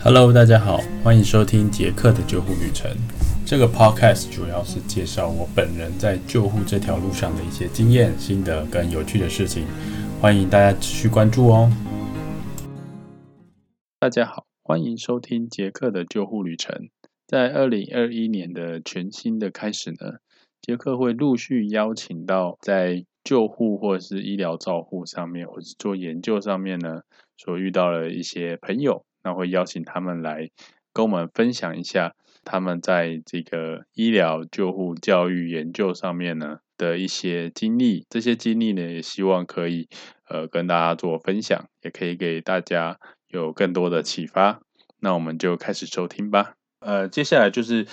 Hello，大家好，欢迎收听杰克的救护旅程。这个 Podcast 主要是介绍我本人在救护这条路上的一些经验、心得跟有趣的事情，欢迎大家持续关注哦。大家好，欢迎收听杰克的救护旅程。在二零二一年的全新的开始呢，杰克会陆续邀请到在救护或是医疗照护上面，或是做研究上面呢，所遇到的一些朋友。那会邀请他们来跟我们分享一下他们在这个医疗救护教育研究上面呢的一些经历，这些经历呢也希望可以呃跟大家做分享，也可以给大家有更多的启发。那我们就开始收听吧。呃，接下来就是，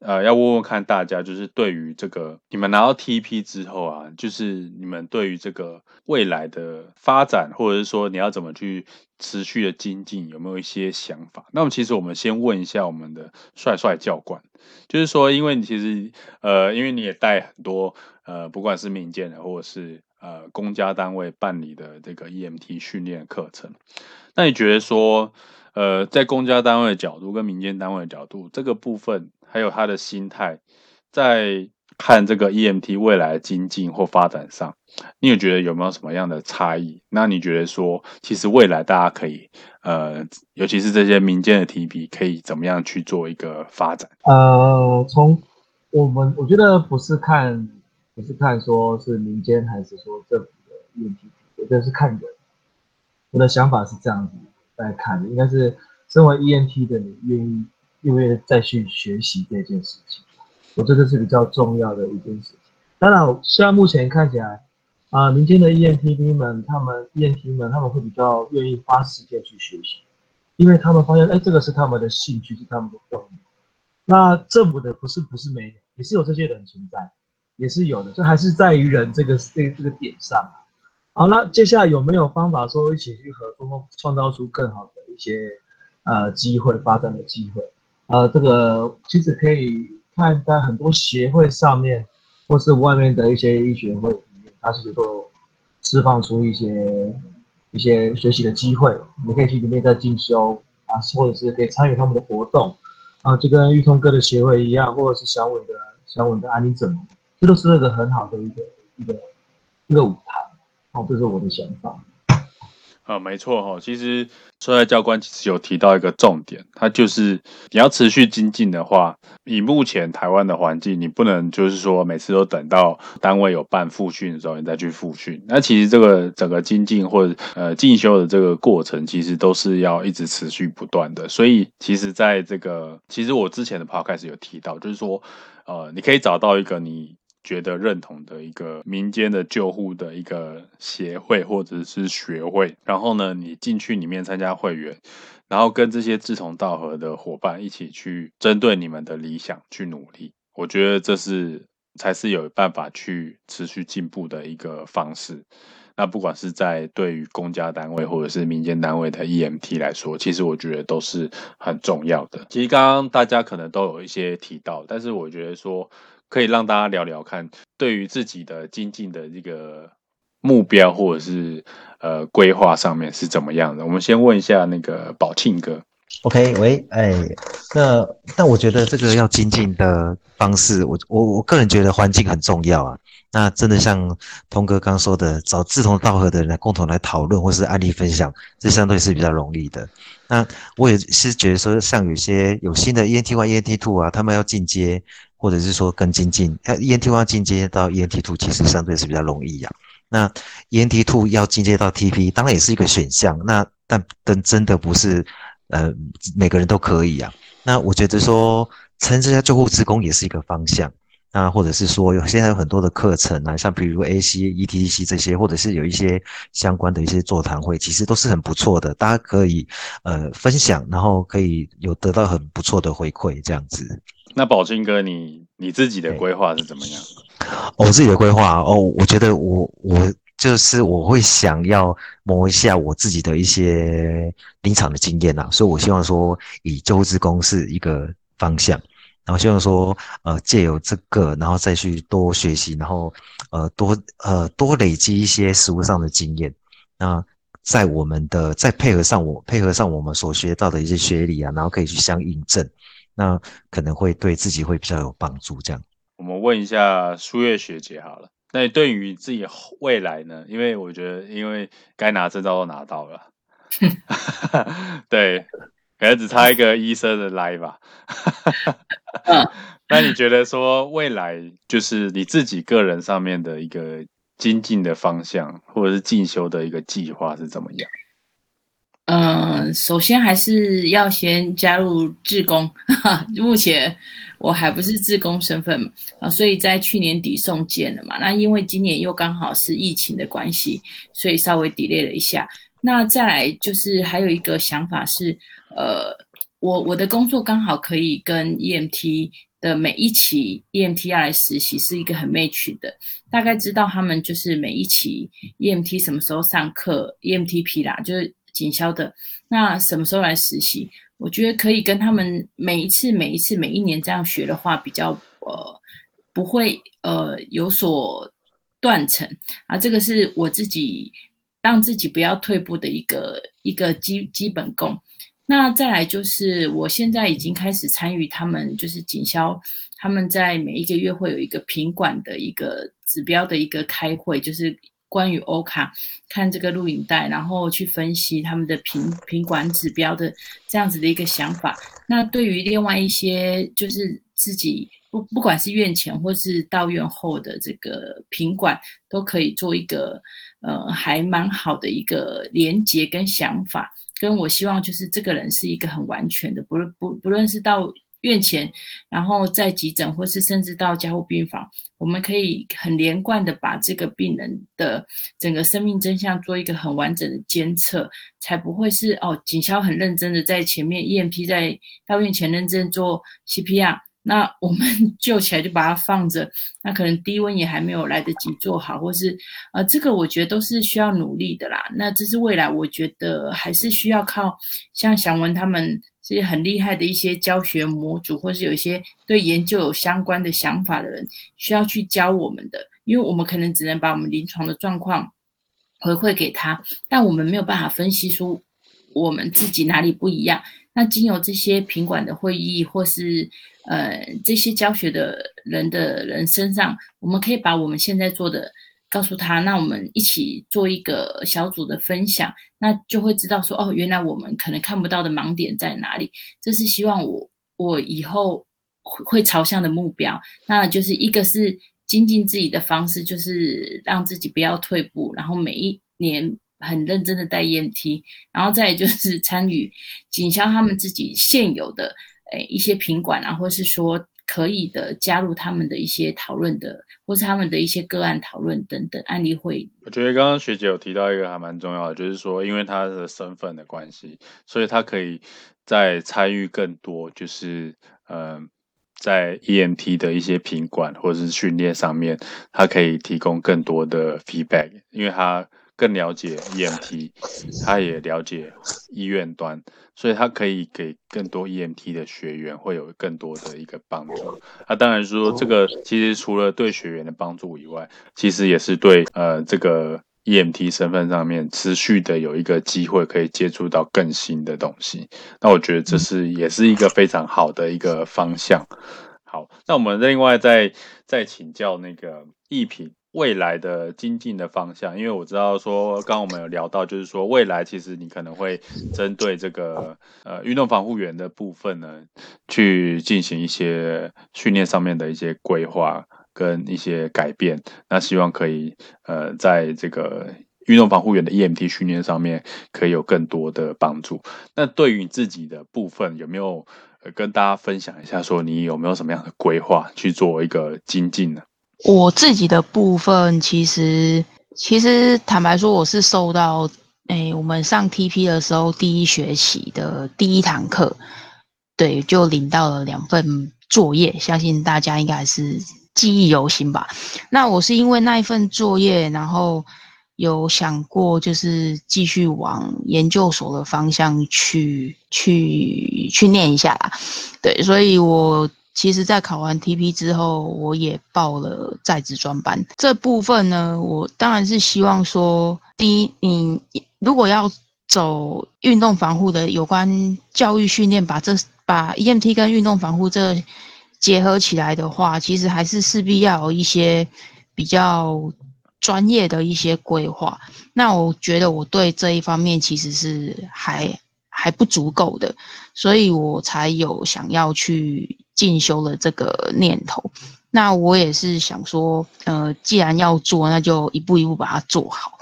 呃，要问问看大家，就是对于这个你们拿到 TP 之后啊，就是你们对于这个未来的发展，或者是说你要怎么去持续的精进，有没有一些想法？那么其实我们先问一下我们的帅帅教官，就是说，因为你其实，呃，因为你也带很多，呃，不管是民间的或者是呃公家单位办理的这个 EMT 训练课程，那你觉得说？呃，在公家单位的角度跟民间单位的角度，这个部分还有他的心态，在看这个 EMT 未来的精进或发展上，你有觉得有没有什么样的差异？那你觉得说，其实未来大家可以，呃，尤其是这些民间的 TP，可以怎么样去做一个发展？呃，从我们我觉得不是看，不是看说是民间还是说政府的 EMT，我觉得是看人。我的想法是这样子。来看，应该是身为 ENT 的你愿意愿不愿意再去学习这件事情？我觉得这是比较重要的一件事情。当然，虽然目前看起来啊，民间的 E N T 们，他们 ENT 们他们会比较愿意花时间去学习，因为他们发现，哎，这个是他们的兴趣，是他们的动力。那政府的不是不是没有，也是有这些人存在，也是有的，这还是在于人这个这这个点上。好，那接下来有没有方法说一起去合作，创造出更好的一些呃机会发展的机会？呃，这个其实可以看在很多协会上面，或是外面的一些医学会里面，它是能够释放出一些一些学习的机会，你可以去里面再进修啊，或者是可以参与他们的活动啊，就跟玉通哥的协会一样，或者是小稳的小稳的安妮整，这都是一个很好的一个一个一个舞台。哦，这是我的想法。啊，没错哈，其实帅帅教官其实有提到一个重点，他就是你要持续精进的话，以目前台湾的环境，你不能就是说每次都等到单位有办复训的时候你再去复训。那其实这个整个精进或呃进修的这个过程，其实都是要一直持续不断的。所以其实在这个，其实我之前的 podcast 有提到，就是说呃，你可以找到一个你。觉得认同的一个民间的救护的一个协会或者是学会，然后呢，你进去里面参加会员，然后跟这些志同道合的伙伴一起去针对你们的理想去努力，我觉得这是才是有办法去持续进步的一个方式。那不管是在对于公家单位或者是民间单位的 EMT 来说，其实我觉得都是很重要的。其实刚刚大家可能都有一些提到，但是我觉得说。可以让大家聊聊看，对于自己的精进的这个目标或者是呃规划上面是怎么样的？我们先问一下那个宝庆哥。OK，喂，哎，那那我觉得这个要精进的方式，我我我个人觉得环境很重要啊。那真的像通哥刚说的，找志同道合的人来共同来讨论或是案例分享，这相对是比较容易的。那我也是觉得说，像有些有新的 ENT One、ENT Two 啊，他们要进阶。或者是说更精进，呃，ENT One 进阶到 ENT Two 其实相对是比较容易呀。那 ENT Two 要进阶到 TP，当然也是一个选项。那但但真的不是，呃，每个人都可以呀。那我觉得说，称这些救护职工也是一个方向。那或者是说，有现在有很多的课程啊，像比如 AC、ETC 这些，或者是有一些相关的一些座谈会，其实都是很不错的。大家可以呃分享，然后可以有得到很不错的回馈，这样子。那宝清哥，你你自己的规划是怎么样？我自己的规划哦，我觉得我我就是我会想要磨一下我自己的一些临场的经验呐，所以我希望说以救护职工是一个方向，然后希望说呃借由这个，然后再去多学习，然后呃多呃多累积一些实务上的经验，那在我们的再配合上我配合上我们所学到的一些学理啊，然后可以去相印证，那可能会对自己会比较有帮助。这样，我们问一下苏月学姐好了。那对于自己未来呢？因为我觉得，因为该拿证照都拿到了，对，可能只差一个医生的来吧。那你觉得说未来就是你自己个人上面的一个精进的方向，或者是进修的一个计划是怎么样？嗯，首先还是要先加入志工。目前我还不是志工身份啊，所以在去年底送件了嘛。那因为今年又刚好是疫情的关系，所以稍微 delay 了一下。那再来就是还有一个想法是，呃，我我的工作刚好可以跟 EMT 的每一期 EMT 要来实习，是一个很 match 的。大概知道他们就是每一期 EMT 什么时候上课，EMTP 啦，就是。警消的那什么时候来实习？我觉得可以跟他们每一次、每一次、每一年这样学的话，比较呃不会呃有所断层啊。这个是我自己让自己不要退步的一个一个基基本功。那再来就是我现在已经开始参与他们就是警消，他们在每一个月会有一个品管的一个指标的一个开会，就是。关于欧卡看这个录影带，然后去分析他们的品品管指标的这样子的一个想法。那对于另外一些就是自己不不管是院前或是到院后的这个品管，都可以做一个呃还蛮好的一个连接跟想法。跟我希望就是这个人是一个很完全的，不论不不论是到。院前，然后在急诊，或是甚至到加护病房，我们可以很连贯的把这个病人的整个生命真相做一个很完整的监测，才不会是哦，警消很认真的在前面，EMP 在到院前认真做 CPR，那我们 救起来就把它放着，那可能低温也还没有来得及做好，或是呃，这个我觉得都是需要努力的啦。那这是未来，我觉得还是需要靠像祥文他们。这些很厉害的一些教学模组，或是有一些对研究有相关的想法的人，需要去教我们的，因为我们可能只能把我们临床的状况回馈给他，但我们没有办法分析出我们自己哪里不一样。那经由这些品管的会议，或是呃这些教学的人的人身上，我们可以把我们现在做的。告诉他，那我们一起做一个小组的分享，那就会知道说，哦，原来我们可能看不到的盲点在哪里。这是希望我我以后会朝向的目标。那就是一个是精进自己的方式，就是让自己不要退步，然后每一年很认真的带 EMT，然后再就是参与警消他们自己现有的诶一些品管啊，或是说。可以的，加入他们的一些讨论的，或是他们的一些个案讨论等等案例会。我觉得刚刚学姐有提到一个还蛮重要的，就是说，因为他的身份的关系，所以他可以在参与更多，就是嗯，在 EMT 的一些品管或者是训练上面，他可以提供更多的 feedback，因为他。更了解 EMT，他也了解医院端，所以他可以给更多 EMT 的学员会有更多的一个帮助。那当然说，这个其实除了对学员的帮助以外，其实也是对呃这个 EMT 身份上面持续的有一个机会可以接触到更新的东西。那我觉得这是也是一个非常好的一个方向。好，那我们另外再再请教那个艺品。未来的精进的方向，因为我知道说，刚刚我们有聊到，就是说未来其实你可能会针对这个呃运动防护员的部分呢，去进行一些训练上面的一些规划跟一些改变。那希望可以呃在这个运动防护员的 EMT 训练上面可以有更多的帮助。那对于你自己的部分，有没有跟大家分享一下，说你有没有什么样的规划去做一个精进呢？我自己的部分，其实其实坦白说，我是受到诶，我们上 TP 的时候第一学期的第一堂课，对，就领到了两份作业，相信大家应该是记忆犹新吧。那我是因为那一份作业，然后有想过就是继续往研究所的方向去去去念一下啦，对，所以我。其实，在考完 TP 之后，我也报了在职专班。这部分呢，我当然是希望说，第一，你如果要走运动防护的有关教育训练，把这把 EMT 跟运动防护这结合起来的话，其实还是势必要有一些比较专业的一些规划。那我觉得我对这一方面其实是还还不足够的，所以我才有想要去。进修了这个念头，那我也是想说，呃，既然要做，那就一步一步把它做好。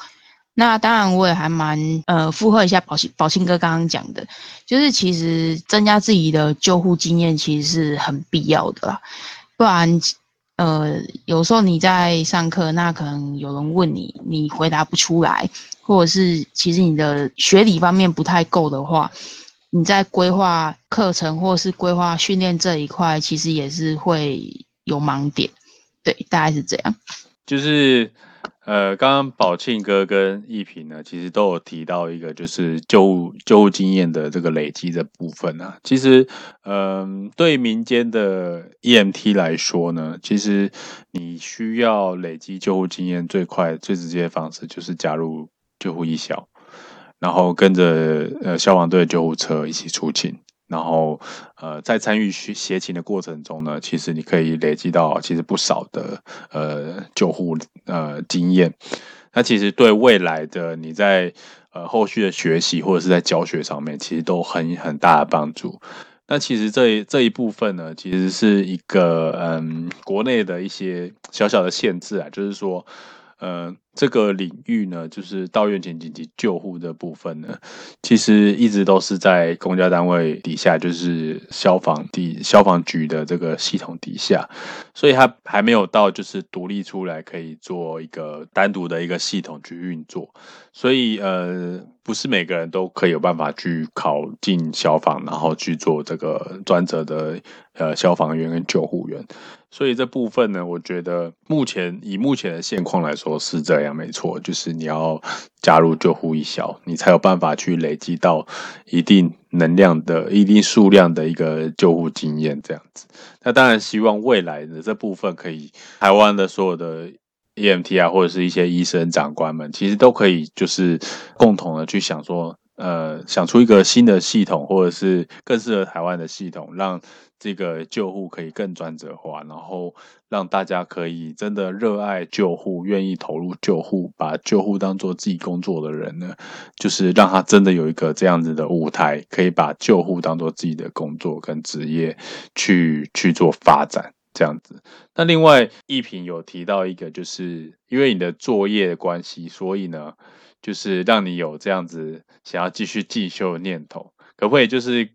那当然，我也还蛮呃附和一下宝庆宝庆哥刚刚讲的，就是其实增加自己的救护经验，其实是很必要的啦。不然，呃，有时候你在上课，那可能有人问你，你回答不出来，或者是其实你的学理方面不太够的话。你在规划课程或是规划训练这一块，其实也是会有盲点，对，大概是这样。就是呃，刚刚宝庆哥跟一平呢，其实都有提到一个，就是救护救护经验的这个累积的部分啊。其实，嗯，对民间的 EMT 来说呢，其实你需要累积救护经验最快最直接的方式，就是加入救护一小。然后跟着呃消防队救护车一起出勤，然后呃在参与协协勤的过程中呢，其实你可以累积到其实不少的呃救护呃经验。那其实对未来的你在呃后续的学习或者是在教学上面，其实都很很大的帮助。那其实这这一部分呢，其实是一个嗯国内的一些小小的限制啊，就是说。呃，这个领域呢，就是到院前紧急救护的部分呢，其实一直都是在公家单位底下，就是消防地消防局的这个系统底下，所以它还没有到就是独立出来可以做一个单独的一个系统去运作，所以呃，不是每个人都可以有办法去考进消防，然后去做这个专责的呃消防员跟救护员。所以这部分呢，我觉得目前以目前的现况来说是这，样没错，就是你要加入救护一小，你才有办法去累积到一定能量的一定数量的一个救护经验这样子。那当然希望未来的这部分可以，台湾的所有的 EMT 啊，或者是一些医生长官们，其实都可以就是共同的去想说，呃，想出一个新的系统，或者是更适合台湾的系统，让。这个救护可以更专责化，然后让大家可以真的热爱救护，愿意投入救护，把救护当做自己工作的人呢，就是让他真的有一个这样子的舞台，可以把救护当做自己的工作跟职业去去做发展这样子。那另外一平有提到一个，就是因为你的作业的关系，所以呢，就是让你有这样子想要继续进修的念头，可不可以就是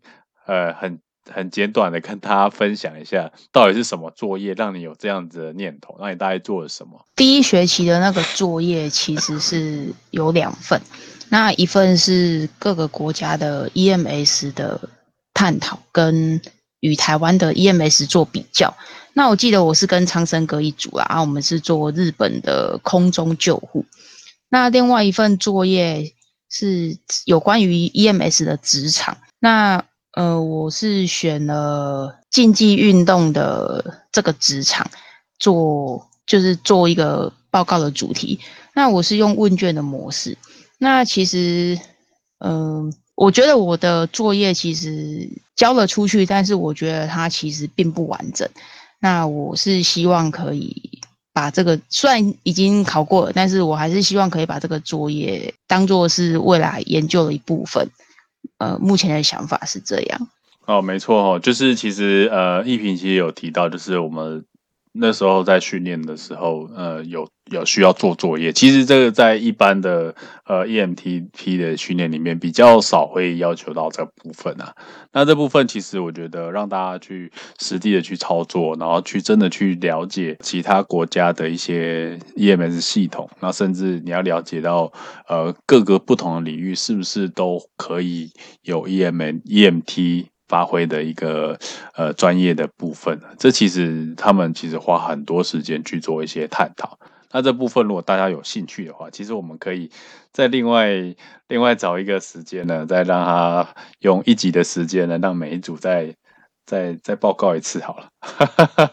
呃很。很简短的跟大家分享一下，到底是什么作业让你有这样子的念头？那你大概做了什么？第一学期的那个作业其实是有两份，那一份是各个国家的 EMS 的探讨，跟与台湾的 EMS 做比较。那我记得我是跟苍生哥一组啊，我们是做日本的空中救护。那另外一份作业是有关于 EMS 的职场。那呃，我是选了竞技运动的这个职场做，就是做一个报告的主题。那我是用问卷的模式。那其实，嗯，我觉得我的作业其实交了出去，但是我觉得它其实并不完整。那我是希望可以把这个，虽然已经考过了，但是我还是希望可以把这个作业当做是未来研究的一部分。呃，目前的想法是这样。哦，没错哦，就是其实呃，一平其实有提到，就是我们那时候在训练的时候，呃，有有需要做作业。其实这个在一般的呃 EMTP 的训练里面比较少会要求到这部分啊。那这部分其实我觉得让大家去实地的去操作，然后去真的去了解其他国家的一些 EMS 系统，那甚至你要了解到呃各个不同的领域是不是都可以有 EM EMT。发挥的一个呃专业的部分，这其实他们其实花很多时间去做一些探讨。那这部分如果大家有兴趣的话，其实我们可以再另外另外找一个时间呢，再让他用一集的时间呢，让每一组再再再报告一次好了。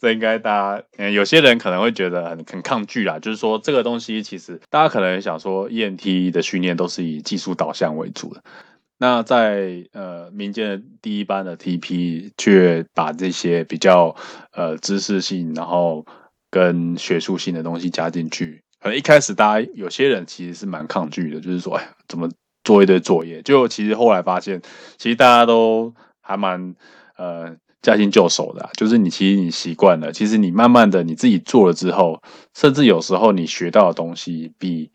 这应该大家，嗯，有些人可能会觉得很很抗拒啦，就是说这个东西其实大家可能想说 ENT 的训练都是以技术导向为主的。那在呃民间的第一班的 TP 却把这些比较呃知识性，然后跟学术性的东西加进去，可能一开始大家有些人其实是蛮抗拒的，就是说，哎，怎么做一堆作业？就其实后来发现，其实大家都还蛮呃驾轻就熟的，就是你其实你习惯了，其实你慢慢的你自己做了之后，甚至有时候你学到的东西比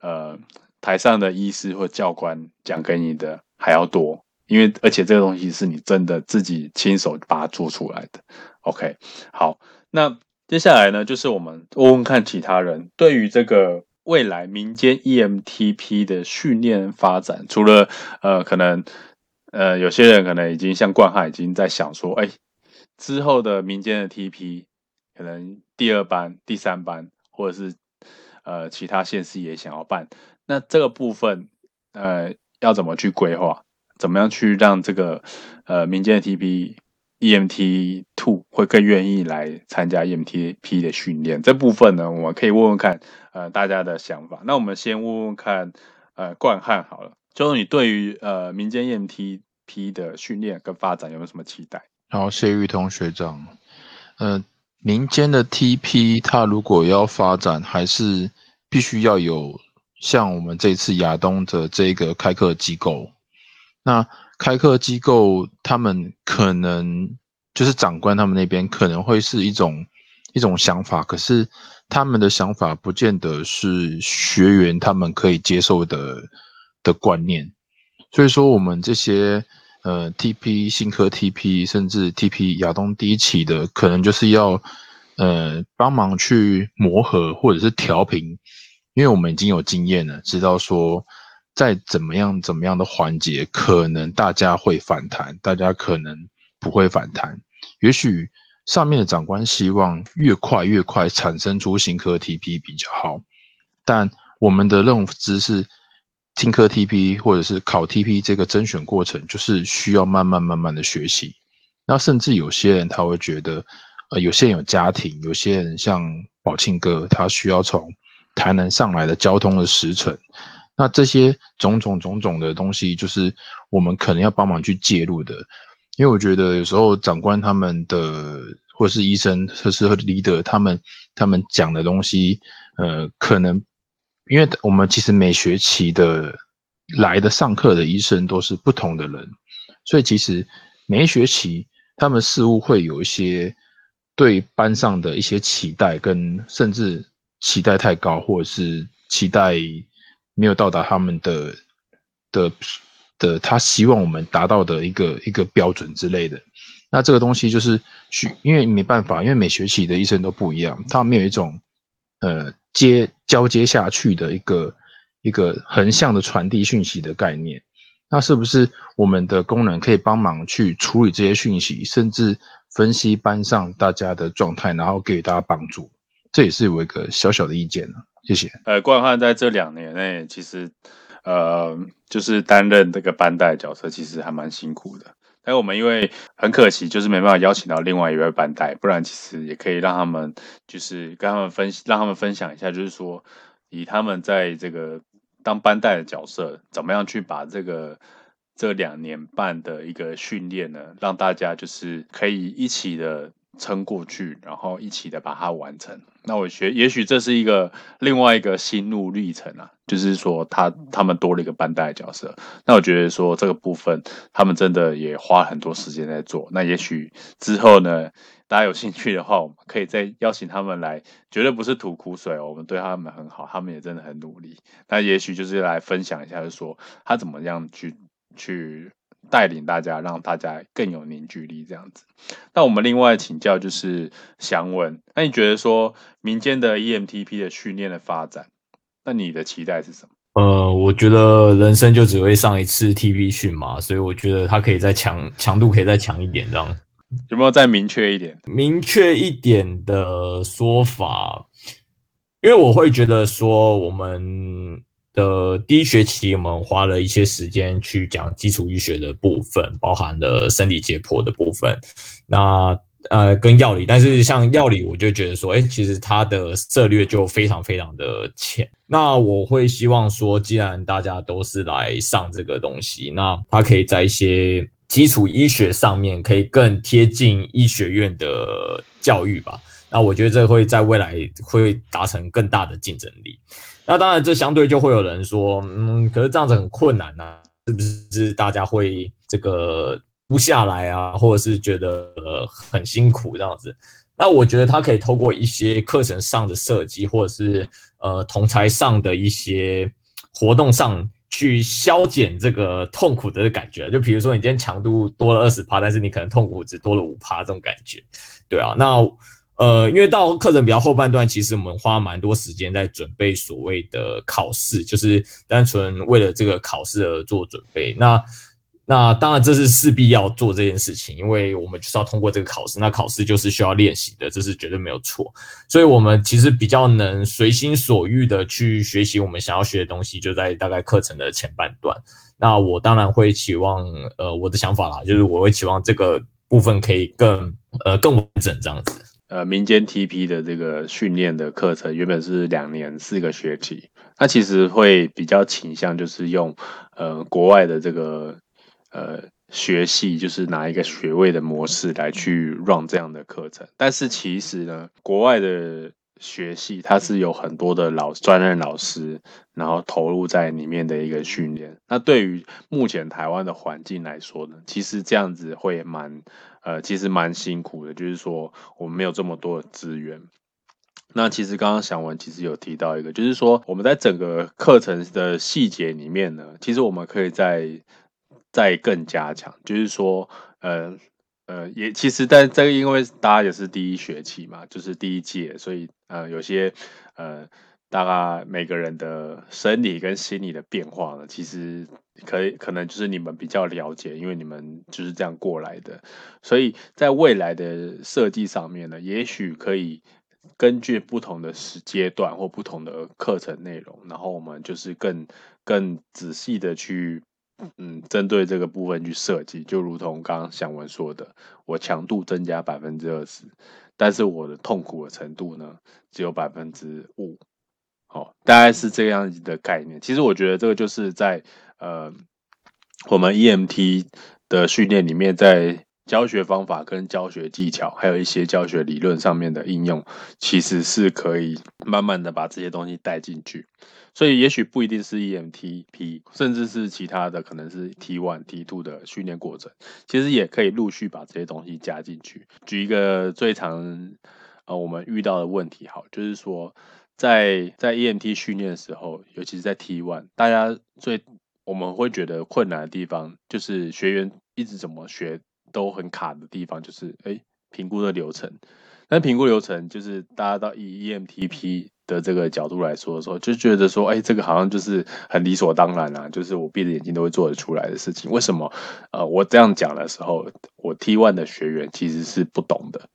呃。台上的医师或教官讲给你的还要多，因为而且这个东西是你真的自己亲手把它做出来的。OK，好，那接下来呢，就是我们问问看其他人对于这个未来民间 EMTP 的训练发展，除了呃，可能呃，有些人可能已经像冠汉已经在想说，哎，之后的民间的 TP 可能第二班、第三班，或者是呃其他县市也想要办。那这个部分，呃，要怎么去规划？怎么样去让这个呃民间的 TP EMT Two 会更愿意来参加 EMTP 的训练？这部分呢，我们可以问问看，呃，大家的想法。那我们先问问看，呃，冠汉好了，就是你对于呃民间 EMTP 的训练跟发展有没有什么期待？好，谢玉同学长，呃，民间的 TP 它如果要发展，还是必须要有。像我们这次亚东的这个开课机构，那开课机构他们可能就是长官他们那边可能会是一种一种想法，可是他们的想法不见得是学员他们可以接受的的观念，所以说我们这些呃 TP 新科 TP 甚至 TP 亚东第一期的，可能就是要呃帮忙去磨合或者是调频。因为我们已经有经验了，知道说在怎么样怎么样的环节，可能大家会反弹，大家可能不会反弹。也许上面的长官希望越快越快产生出新科 TP 比较好，但我们的认知是听科 TP 或者是考 TP 这个甄选过程，就是需要慢慢慢慢的学习。那甚至有些人他会觉得，呃，有些人有家庭，有些人像宝庆哥，他需要从台南上来的交通的时程，那这些种种种种的东西，就是我们可能要帮忙去介入的。因为我觉得有时候长官他们的，或是医生，或是 leader 他们他们讲的东西，呃，可能因为我们其实每学期的来的上课的医生都是不同的人，所以其实每一学期他们似乎会有一些对班上的一些期待，跟甚至。期待太高，或者是期待没有到达他们的的的他希望我们达到的一个一个标准之类的。那这个东西就是需，因为没办法，因为每学期的医生都不一样，他们有一种呃接交接下去的一个一个横向的传递讯息的概念。那是不是我们的功能可以帮忙去处理这些讯息，甚至分析班上大家的状态，然后给予大家帮助？这也是我一个小小的意见呢，谢谢。呃，冠汉在这两年内，其实呃，就是担任这个班带角色，其实还蛮辛苦的。但我们因为很可惜，就是没办法邀请到另外一位班带，不然其实也可以让他们，就是跟他们分，让他们分享一下，就是说以他们在这个当班带的角色，怎么样去把这个这两年半的一个训练呢，让大家就是可以一起的。撑过去，然后一起的把它完成。那我学，也许这是一个另外一个心路历程啊，就是说他他们多了一个班带角色。那我觉得说这个部分，他们真的也花很多时间在做。那也许之后呢，大家有兴趣的话，我们可以再邀请他们来，绝对不是吐苦水哦，我们对他们很好，他们也真的很努力。那也许就是来分享一下，就是说他怎么样去去。带领大家，让大家更有凝聚力，这样子。那我们另外请教就是祥文，那你觉得说民间的 EMTP 的训练的发展，那你的期待是什么？呃，我觉得人生就只会上一次 TP 训嘛，所以我觉得它可以再强，强度可以再强一点，这样。有没有再明确一点？明确一点的说法，因为我会觉得说我们。的第一学期，我们花了一些时间去讲基础医学的部分，包含了生理解剖的部分。那呃，跟药理，但是像药理，我就觉得说，哎，其实它的策略就非常非常的浅。那我会希望说，既然大家都是来上这个东西，那它可以在一些基础医学上面，可以更贴近医学院的教育吧。那我觉得这会在未来会达成更大的竞争力。那当然，这相对就会有人说，嗯，可是这样子很困难呐，是不是？大家会这个不下来啊，或者是觉得很辛苦这样子？那我觉得他可以透过一些课程上的设计，或者是呃同才上的一些活动上去消减这个痛苦的感觉。就比如说，你今天强度多了二十趴，但是你可能痛苦只多了五趴，这种感觉，对啊，那。呃，因为到课程比较后半段，其实我们花蛮多时间在准备所谓的考试，就是单纯为了这个考试而做准备。那那当然这是势必要做这件事情，因为我们就是要通过这个考试。那考试就是需要练习的，这是绝对没有错。所以我们其实比较能随心所欲的去学习我们想要学的东西，就在大概课程的前半段。那我当然会期望，呃，我的想法啦，就是我会期望这个部分可以更呃更完整这样子。呃，民间 TP 的这个训练的课程原本是两年四个学期，那其实会比较倾向就是用呃国外的这个呃学系，就是拿一个学位的模式来去 run 这样的课程。但是其实呢，国外的学系它是有很多的老专任老师，然后投入在里面的一个训练。那对于目前台湾的环境来说呢，其实这样子会蛮。呃，其实蛮辛苦的，就是说我们没有这么多的资源。那其实刚刚想文其实有提到一个，就是说我们在整个课程的细节里面呢，其实我们可以再再更加强。就是说，呃呃，也其实但这个因为大家也是第一学期嘛，就是第一届，所以呃有些呃。大概每个人的生理跟心理的变化呢，其实可以可能就是你们比较了解，因为你们就是这样过来的，所以在未来的设计上面呢，也许可以根据不同的时阶段或不同的课程内容，然后我们就是更更仔细的去嗯针对这个部分去设计，就如同刚刚祥文说的，我强度增加百分之二十，但是我的痛苦的程度呢只有百分之五。哦，大概是这样子的概念。其实我觉得这个就是在呃，我们 EMT 的训练里面，在教学方法跟教学技巧，还有一些教学理论上面的应用，其实是可以慢慢的把这些东西带进去。所以也许不一定是 EMTP，甚至是其他的，可能是 T1、T2 的训练过程，其实也可以陆续把这些东西加进去。举一个最常呃我们遇到的问题，好，就是说。在在 EMT 训练的时候，尤其是在 T1，大家最我们会觉得困难的地方，就是学员一直怎么学都很卡的地方，就是哎评估的流程。那评估流程就是大家到以 EMTP 的这个角度来说的时候，就觉得说，哎，这个好像就是很理所当然啊，就是我闭着眼睛都会做得出来的事情。为什么？呃，我这样讲的时候，我 T1 的学员其实是不懂的。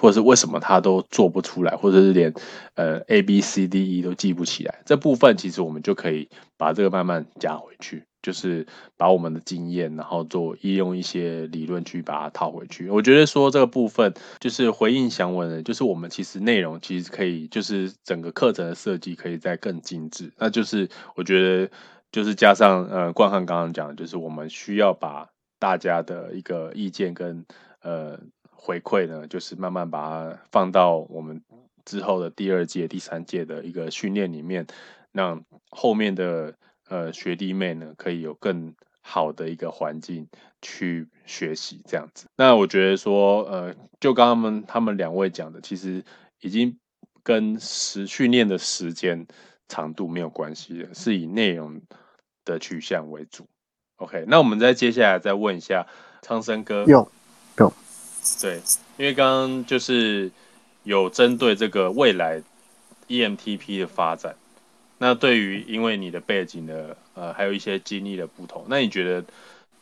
或者是为什么他都做不出来，或者是连呃 A B C D E 都记不起来，这部分其实我们就可以把这个慢慢加回去，就是把我们的经验，然后做应用一些理论去把它套回去。我觉得说这个部分就是回应祥文，就是我们其实内容其实可以，就是整个课程的设计可以再更精致。那就是我觉得就是加上呃冠汉刚刚讲，就是我们需要把大家的一个意见跟呃。回馈呢，就是慢慢把它放到我们之后的第二届、第三届的一个训练里面，让后面的呃学弟妹呢，可以有更好的一个环境去学习这样子。那我觉得说，呃，就刚刚们他们两位讲的，其实已经跟时训练的时间长度没有关系了，是以内容的取向为主。OK，那我们再接下来再问一下昌生哥。对，因为刚刚就是有针对这个未来 EMTP 的发展，那对于因为你的背景的呃，还有一些经历的不同，那你觉得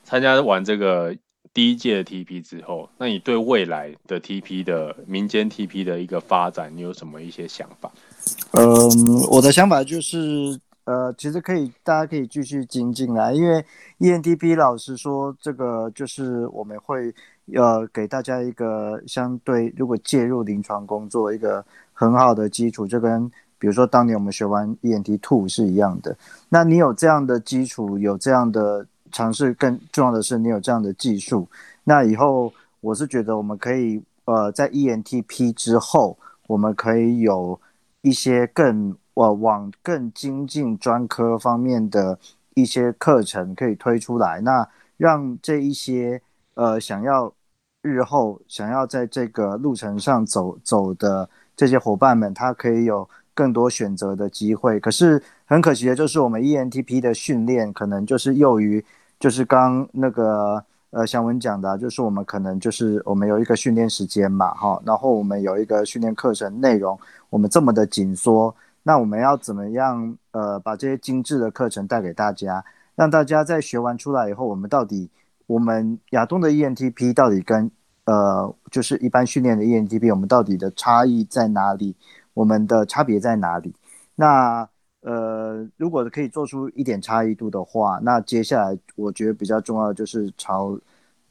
参加完这个第一届的 TP 之后，那你对未来的 TP 的民间 TP 的一个发展，你有什么一些想法？嗯，我的想法就是，呃，其实可以大家可以继续精进来，因为 ENTP 老师说这个就是我们会要给大家一个相对如果介入临床工作一个很好的基础，就跟比如说当年我们学完 ENT Two 是一样的。那你有这样的基础，有这样的尝试，更重要的是你有这样的技术，那以后我是觉得我们可以呃在 ENTP 之后，我们可以有一些更呃往更精进专科方面的一些课程可以推出来，那让这一些呃想要日后想要在这个路程上走走的这些伙伴们，他可以有更多选择的机会。可是很可惜的就是我们 ENTP 的训练可能就是囿于就是刚那个。呃，祥文讲的，就是我们可能就是我们有一个训练时间嘛，哈，然后我们有一个训练课程内容，我们这么的紧缩，那我们要怎么样？呃，把这些精致的课程带给大家，让大家在学完出来以后，我们到底我们亚东的 ENTP 到底跟呃，就是一般训练的 ENTP，我们到底的差异在哪里？我们的差别在哪里？那呃，如果可以做出一点差异度的话，那接下来我觉得比较重要的就是朝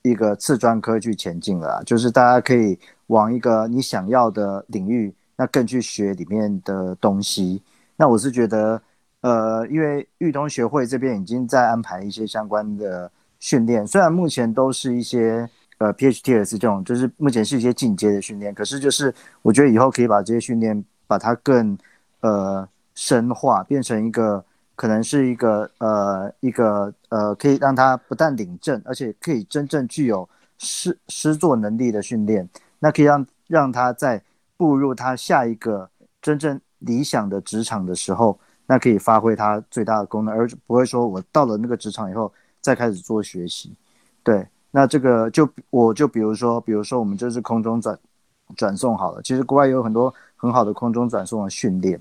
一个次专科去前进了，就是大家可以往一个你想要的领域，那更去学里面的东西。那我是觉得，呃，因为玉通学会这边已经在安排一些相关的训练，虽然目前都是一些呃 PHTS 这种，就是目前是一些进阶的训练，可是就是我觉得以后可以把这些训练把它更呃。深化变成一个可能是一个呃一个呃可以让他不但领证，而且可以真正具有施施作能力的训练，那可以让让他在步入他下一个真正理想的职场的时候，那可以发挥他最大的功能，而不会说我到了那个职场以后再开始做学习。对，那这个就我就比如说，比如说我们就是空中转转送好了，其实国外有很多很好的空中转送的训练。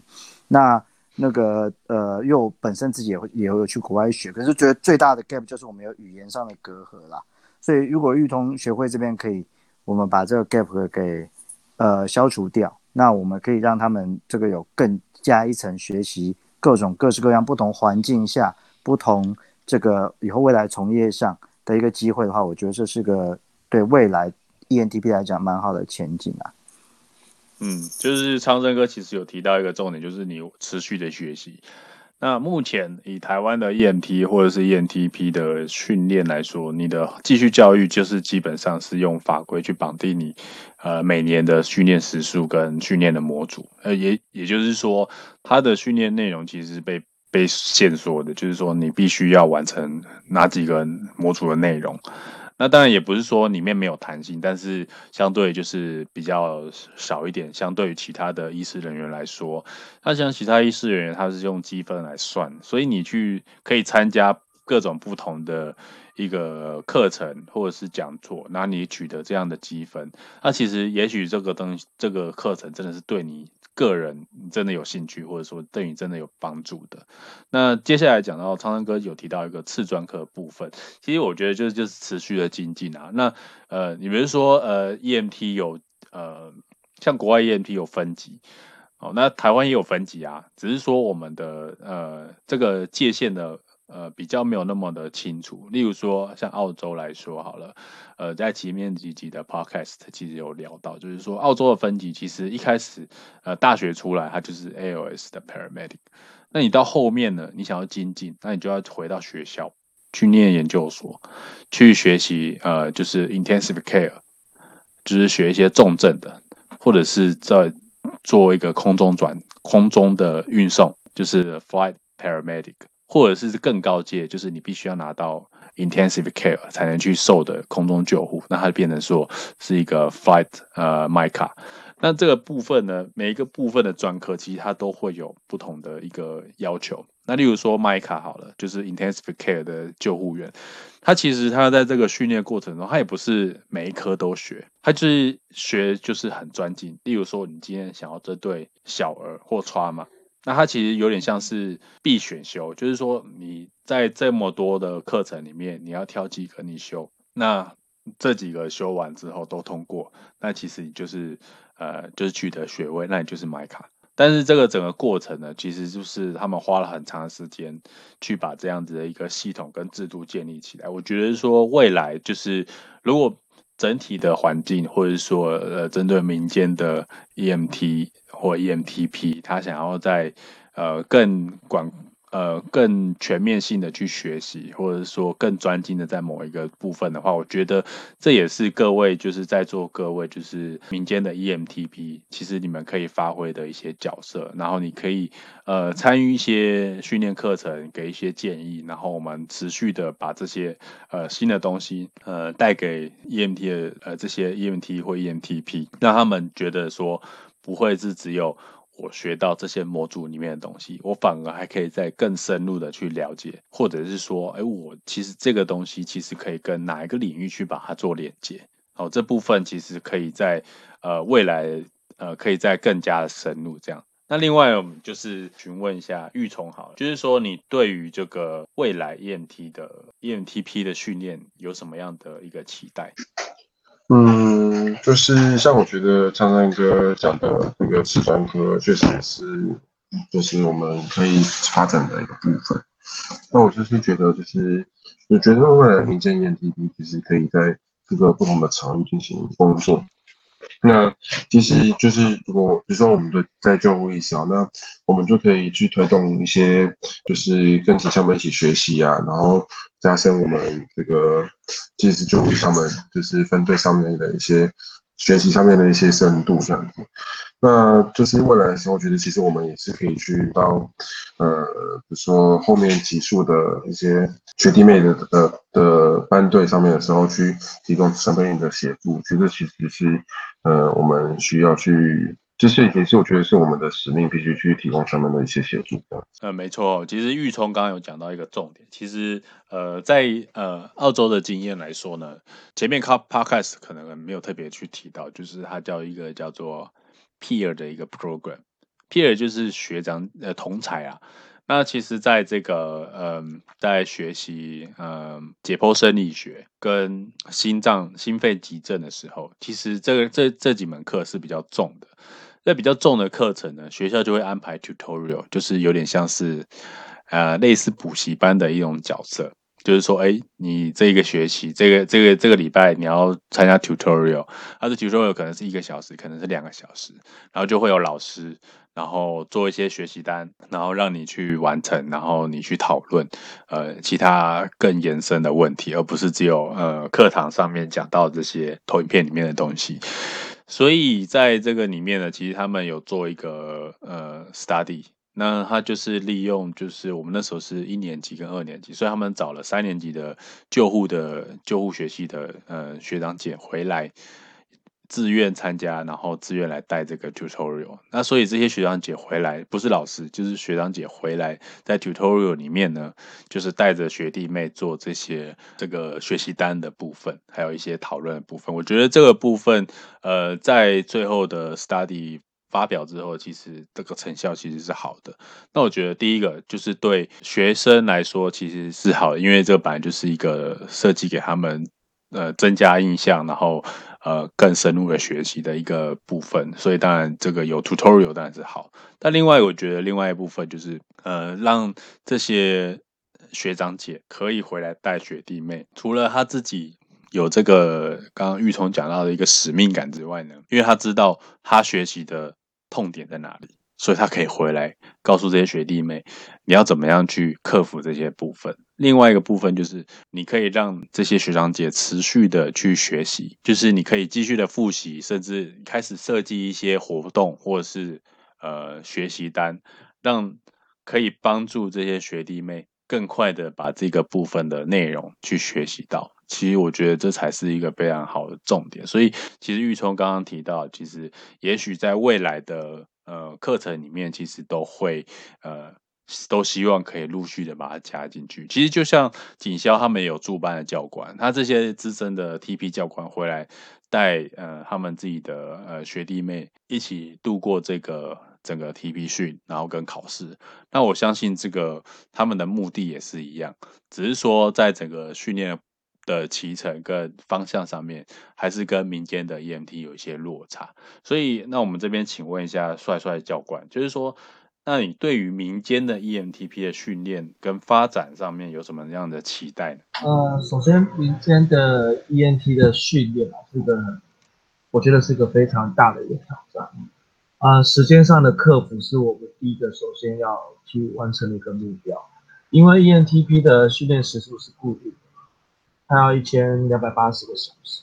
那那个呃，又本身自己也会也有去国外学，可是觉得最大的 gap 就是我们有语言上的隔阂啦。所以如果玉通学会这边可以，我们把这个 gap 给呃消除掉，那我们可以让他们这个有更加一层学习各种各式各样不同环境下不同这个以后未来从业上的一个机会的话，我觉得这是个对未来 ENTP 来讲蛮好的前景啊。嗯，就是昌生哥其实有提到一个重点，就是你持续的学习。那目前以台湾的 ENT 或者是 ENTP 的训练来说，你的继续教育就是基本上是用法规去绑定你，呃，每年的训练时数跟训练的模组。呃，也也就是说，它的训练内容其实是被被限缩的，就是说你必须要完成哪几个模组的内容。那当然也不是说里面没有弹性，但是相对就是比较少一点。相对于其他的医师人员来说，那像其他医师人员，他是用积分来算，所以你去可以参加各种不同的一个课程或者是讲座，那你取得这样的积分，那其实也许这个东西这个课程真的是对你。个人真的有兴趣，或者说对你真的有帮助的。那接下来讲到昌生哥有提到一个次专科部分，其实我觉得就是就是持续的精进啊。那呃，你比如说呃，EMT 有呃，像国外 EMT 有分级哦，那台湾也有分级啊，只是说我们的呃这个界限的。呃，比较没有那么的清楚。例如说，像澳洲来说好了，呃，在前面几集的 podcast 其实有聊到，就是说澳洲的分级其实一开始，呃，大学出来它就是 ALS 的 paramedic。那你到后面呢，你想要精进，那你就要回到学校去念研究所，去学习呃，就是 intensive care，就是学一些重症的，或者是在做一个空中转空中的运送，就是 flight paramedic。或者是更高阶，就是你必须要拿到 intensive care 才能去受的空中救护，那它变成说是一个 flight 呃 MICA。那这个部分呢，每一个部分的专科其实它都会有不同的一个要求。那例如说 MICA 好了，就是 intensive care 的救护员，他其实他在这个训练过程中，他也不是每一科都学，他就是学就是很专精。例如说，你今天想要针对小儿或 trauma。那它其实有点像是必选修，就是说你在这么多的课程里面，你要挑几个你修，那这几个修完之后都通过，那其实你就是呃就是取得学位，那你就是买卡。但是这个整个过程呢，其实就是他们花了很长时间去把这样子的一个系统跟制度建立起来。我觉得说未来就是如果整体的环境，或者说呃针对民间的 EMT 或 EMTP，他想要在呃更广。呃，更全面性的去学习，或者说更专精的在某一个部分的话，我觉得这也是各位就是在座各位就是民间的 EMTP，其实你们可以发挥的一些角色。然后你可以呃参与一些训练课程，给一些建议，然后我们持续的把这些呃新的东西呃带给 EMT 的呃这些 EMT 或 EMTP，让他们觉得说不会是只有。我学到这些模组里面的东西，我反而还可以再更深入的去了解，或者是说，哎，我其实这个东西其实可以跟哪一个领域去把它做连接。哦，这部分其实可以在呃未来呃可以再更加的深入这样。那另外我们就是询问一下玉虫好了，就是说你对于这个未来 EMT 的 EMTP 的训练有什么样的一个期待？嗯，就是像我觉得唱唱歌讲的这个瓷砖歌，确实也是就是我们可以发展的一个部分。那我就是觉得，就是我觉得未来民间 EMTP 其实可以在这个不同的场域进行工作。那其实就是如果比如说我们的在救护意识啊，那我们就可以去推动一些，就是跟其他们一起学习啊，然后加深我们这个其实救护他们就是分队上面的一些学习上面的一些深度这样子。那就是未来的时候，我觉得其实我们也是可以去到，呃，比如说后面级数的一些学弟妹的的的班队上面的时候，去提供身份面的协助。觉得其实是，呃，我们需要去，这是也是我觉得是我们的使命，必须去提供上面的一些协助。呃，没错，其实玉聪刚刚有讲到一个重点，其实呃，在呃澳洲的经验来说呢，前面靠 podcast 可能没有特别去提到，就是它叫一个叫做。peer 的一个 program，peer 就是学长呃同才啊。那其实在这个嗯，在学习嗯解剖生理学跟心脏心肺急症的时候，其实这个这这几门课是比较重的。那比较重的课程呢，学校就会安排 tutorial，就是有点像是呃类似补习班的一种角色。就是说，哎，你这一个学期，这个这个这个礼拜你要参加 tutorial，它的 tutorial 可能是一个小时，可能是两个小时，然后就会有老师，然后做一些学习单，然后让你去完成，然后你去讨论，呃，其他更延伸的问题，而不是只有呃课堂上面讲到这些投影片里面的东西。所以在这个里面呢，其实他们有做一个呃 study。那他就是利用，就是我们那时候是一年级跟二年级，所以他们找了三年级的救护的救护学系的呃学长姐回来自愿参加，然后自愿来带这个 tutorial。那所以这些学长姐回来不是老师，就是学长姐回来在 tutorial 里面呢，就是带着学弟妹做这些这个学习单的部分，还有一些讨论的部分。我觉得这个部分呃在最后的 study。发表之后，其实这个成效其实是好的。那我觉得第一个就是对学生来说其实是好的，因为这个本来就是一个设计给他们呃增加印象，然后呃更深入的学习的一个部分。所以当然这个有 tutorial 当然是好。但另外我觉得另外一部分就是呃让这些学长姐可以回来带学弟妹，除了他自己。有这个刚刚玉聪讲到的一个使命感之外呢，因为他知道他学习的痛点在哪里，所以他可以回来告诉这些学弟妹，你要怎么样去克服这些部分。另外一个部分就是，你可以让这些学长姐持续的去学习，就是你可以继续的复习，甚至开始设计一些活动或者是呃学习单，让可以帮助这些学弟妹更快的把这个部分的内容去学习到。其实我觉得这才是一个非常好的重点，所以其实玉聪刚刚提到，其实也许在未来的呃课程里面，其实都会呃都希望可以陆续的把它加进去。其实就像锦霄他们有驻班的教官，他这些资深的 TP 教官回来带呃他们自己的呃学弟妹一起度过这个整个 TP 训，然后跟考试。那我相信这个他们的目的也是一样，只是说在整个训练。的骑乘跟方向上面，还是跟民间的 EMT 有一些落差。所以，那我们这边请问一下帅帅教官，就是说，那你对于民间的 EMTP 的训练跟发展上面有什么样的期待呢？呃，首先民间的 EMT 的训练啊，这个我觉得是个非常大的一个挑战。啊，时间上的克服是我们第一个首先要去完成的一个目标，因为 ENTP 的训练时数是固定的，它要一千两百八十个小时，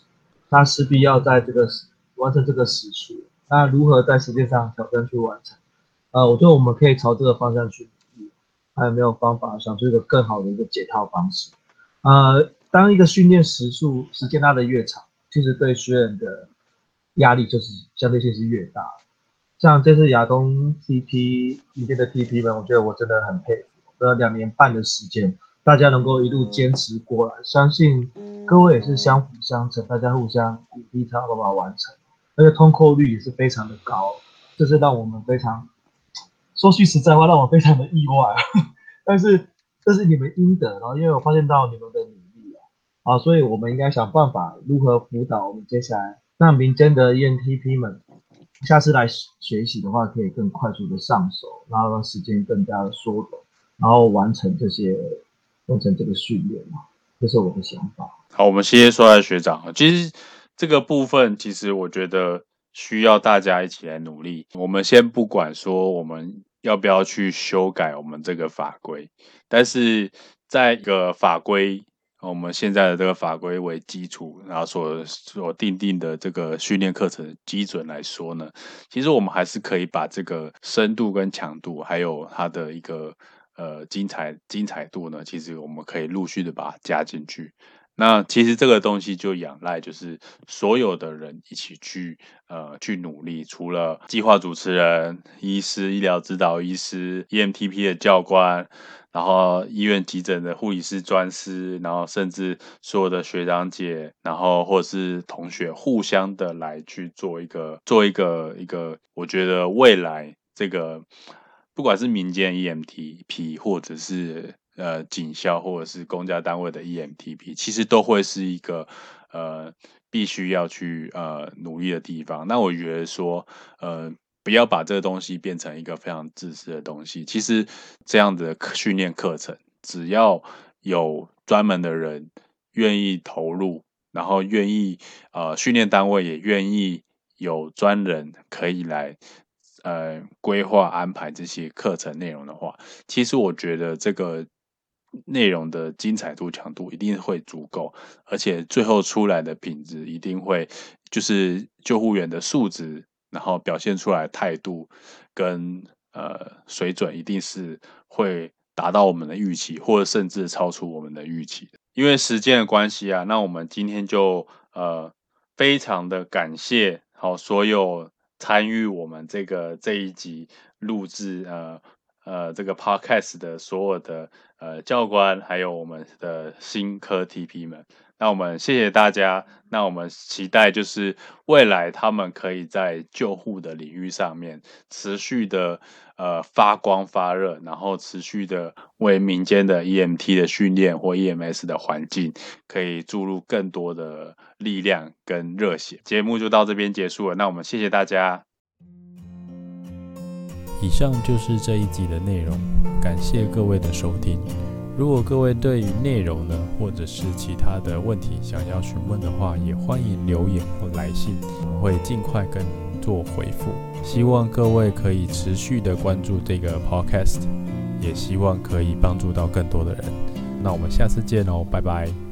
那势必要在这个完成这个时数。那如何在时间上挑战去完成？呃，我觉得我们可以朝这个方向去努力。还有没有方法想出一个更好的一个解套方式？呃，当一个训练时数时间拉得越长，其实对学员的压力就是相对性是越大。像这次亚东 TP 里面的 TP 们，我觉得我真的很佩服。这两年半的时间，大家能够一路坚持过来，相信各位也是相辅相成，大家互相鼓励，才有办法完成。而且通过率也是非常的高，这是让我们非常说句实在话，让我非常的意外。但是这是你们应得，然后因为我发现到你们的努力啊，啊，所以我们应该想办法如何辅导我们接下来让民间的 ENTP 们。下次来学习的话，可以更快速的上手，然后让时间更加的缩短，然后完成这些完成这个训练嘛，这是我的想法。好，我们谢谢说来学长。其实这个部分，其实我觉得需要大家一起来努力。我们先不管说我们要不要去修改我们这个法规，但是在一个法规。我们现在的这个法规为基础，然后所所定定的这个训练课程基准来说呢，其实我们还是可以把这个深度跟强度，还有它的一个呃精彩精彩度呢，其实我们可以陆续的把它加进去。那其实这个东西就仰赖就是所有的人一起去呃去努力，除了计划主持人、医师、医疗指导医师、EMTP 的教官。然后医院急诊的护理师专师，然后甚至所有的学长姐，然后或者是同学，互相的来去做一个做一个一个，我觉得未来这个不管是民间 EMTP，或者是呃警校或者是公家单位的 EMTP，其实都会是一个呃必须要去呃努力的地方。那我觉得说呃。不要把这个东西变成一个非常自私的东西。其实这样的训练课程，只要有专门的人愿意投入，然后愿意呃训练单位也愿意有专人可以来呃规划安排这些课程内容的话，其实我觉得这个内容的精彩度强度一定会足够，而且最后出来的品质一定会就是救护员的素质。然后表现出来态度跟呃水准一定是会达到我们的预期，或者甚至超出我们的预期的。因为时间的关系啊，那我们今天就呃非常的感谢好所有参与我们这个这一集录制呃呃这个 podcast 的所有的呃教官，还有我们的新科 TP 们。那我们谢谢大家。那我们期待就是未来他们可以在救护的领域上面持续的呃发光发热，然后持续的为民间的 EMT 的训练或 EMS 的环境可以注入更多的力量跟热血。节目就到这边结束了。那我们谢谢大家。以上就是这一集的内容，感谢各位的收听。如果各位对于内容呢，或者是其他的问题想要询问的话，也欢迎留言或来信，我会尽快跟您做回复。希望各位可以持续的关注这个 podcast，也希望可以帮助到更多的人。那我们下次见哦，拜拜。